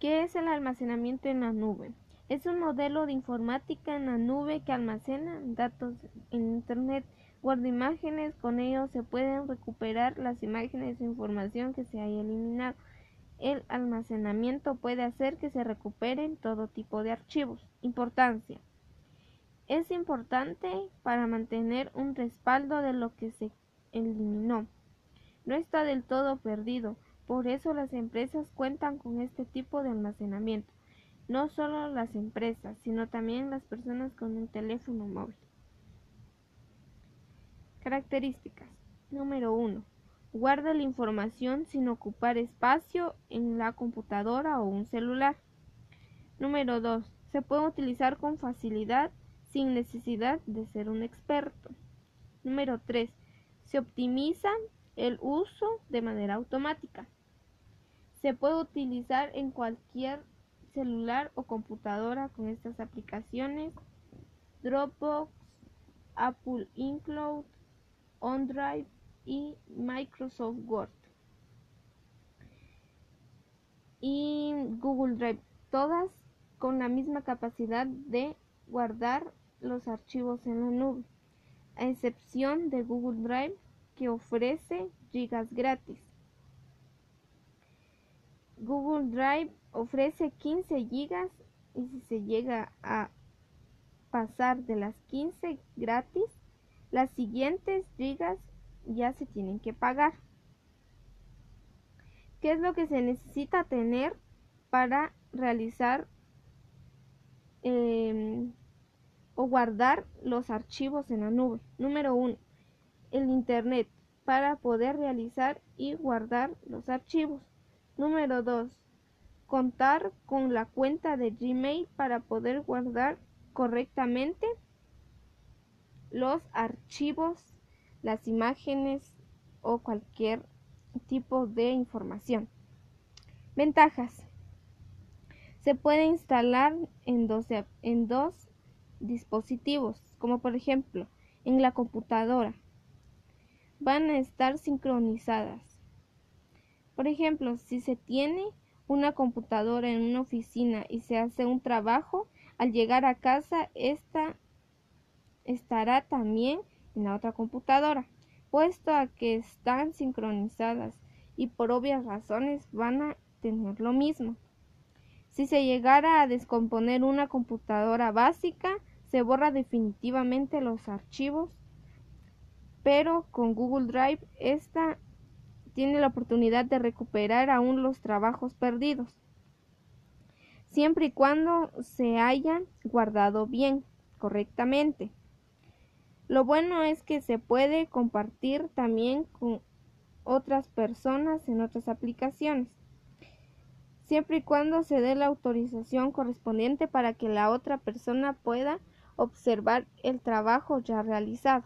¿Qué es el almacenamiento en la nube? Es un modelo de informática en la nube que almacena datos en Internet, guarda imágenes, con ello se pueden recuperar las imágenes e información que se haya eliminado. El almacenamiento puede hacer que se recuperen todo tipo de archivos. Importancia. Es importante para mantener un respaldo de lo que se eliminó. No está del todo perdido, por eso las empresas cuentan con este tipo de almacenamiento. No solo las empresas, sino también las personas con un teléfono móvil. Características. Número 1. Guarda la información sin ocupar espacio en la computadora o un celular. Número 2. Se puede utilizar con facilidad sin necesidad de ser un experto. Número 3. Se optimiza el uso de manera automática. Se puede utilizar en cualquier celular o computadora con estas aplicaciones Dropbox, Apple iCloud, OneDrive y Microsoft Word y Google Drive, todas con la misma capacidad de guardar los archivos en la nube, a excepción de Google Drive que ofrece gigas gratis. Google Drive ofrece 15 gigas y si se llega a pasar de las 15 gratis, las siguientes gigas ya se tienen que pagar. ¿Qué es lo que se necesita tener para realizar em, o guardar los archivos en la nube? Número 1. El Internet para poder realizar y guardar los archivos. Número 2. Contar con la cuenta de Gmail para poder guardar correctamente los archivos las imágenes o cualquier tipo de información. Ventajas. Se puede instalar en dos, en dos dispositivos, como por ejemplo en la computadora. Van a estar sincronizadas. Por ejemplo, si se tiene una computadora en una oficina y se hace un trabajo, al llegar a casa esta estará también en la otra computadora, puesto a que están sincronizadas y por obvias razones van a tener lo mismo. Si se llegara a descomponer una computadora básica, se borra definitivamente los archivos, pero con Google Drive esta tiene la oportunidad de recuperar aún los trabajos perdidos, siempre y cuando se hayan guardado bien, correctamente. Lo bueno es que se puede compartir también con otras personas en otras aplicaciones, siempre y cuando se dé la autorización correspondiente para que la otra persona pueda observar el trabajo ya realizado.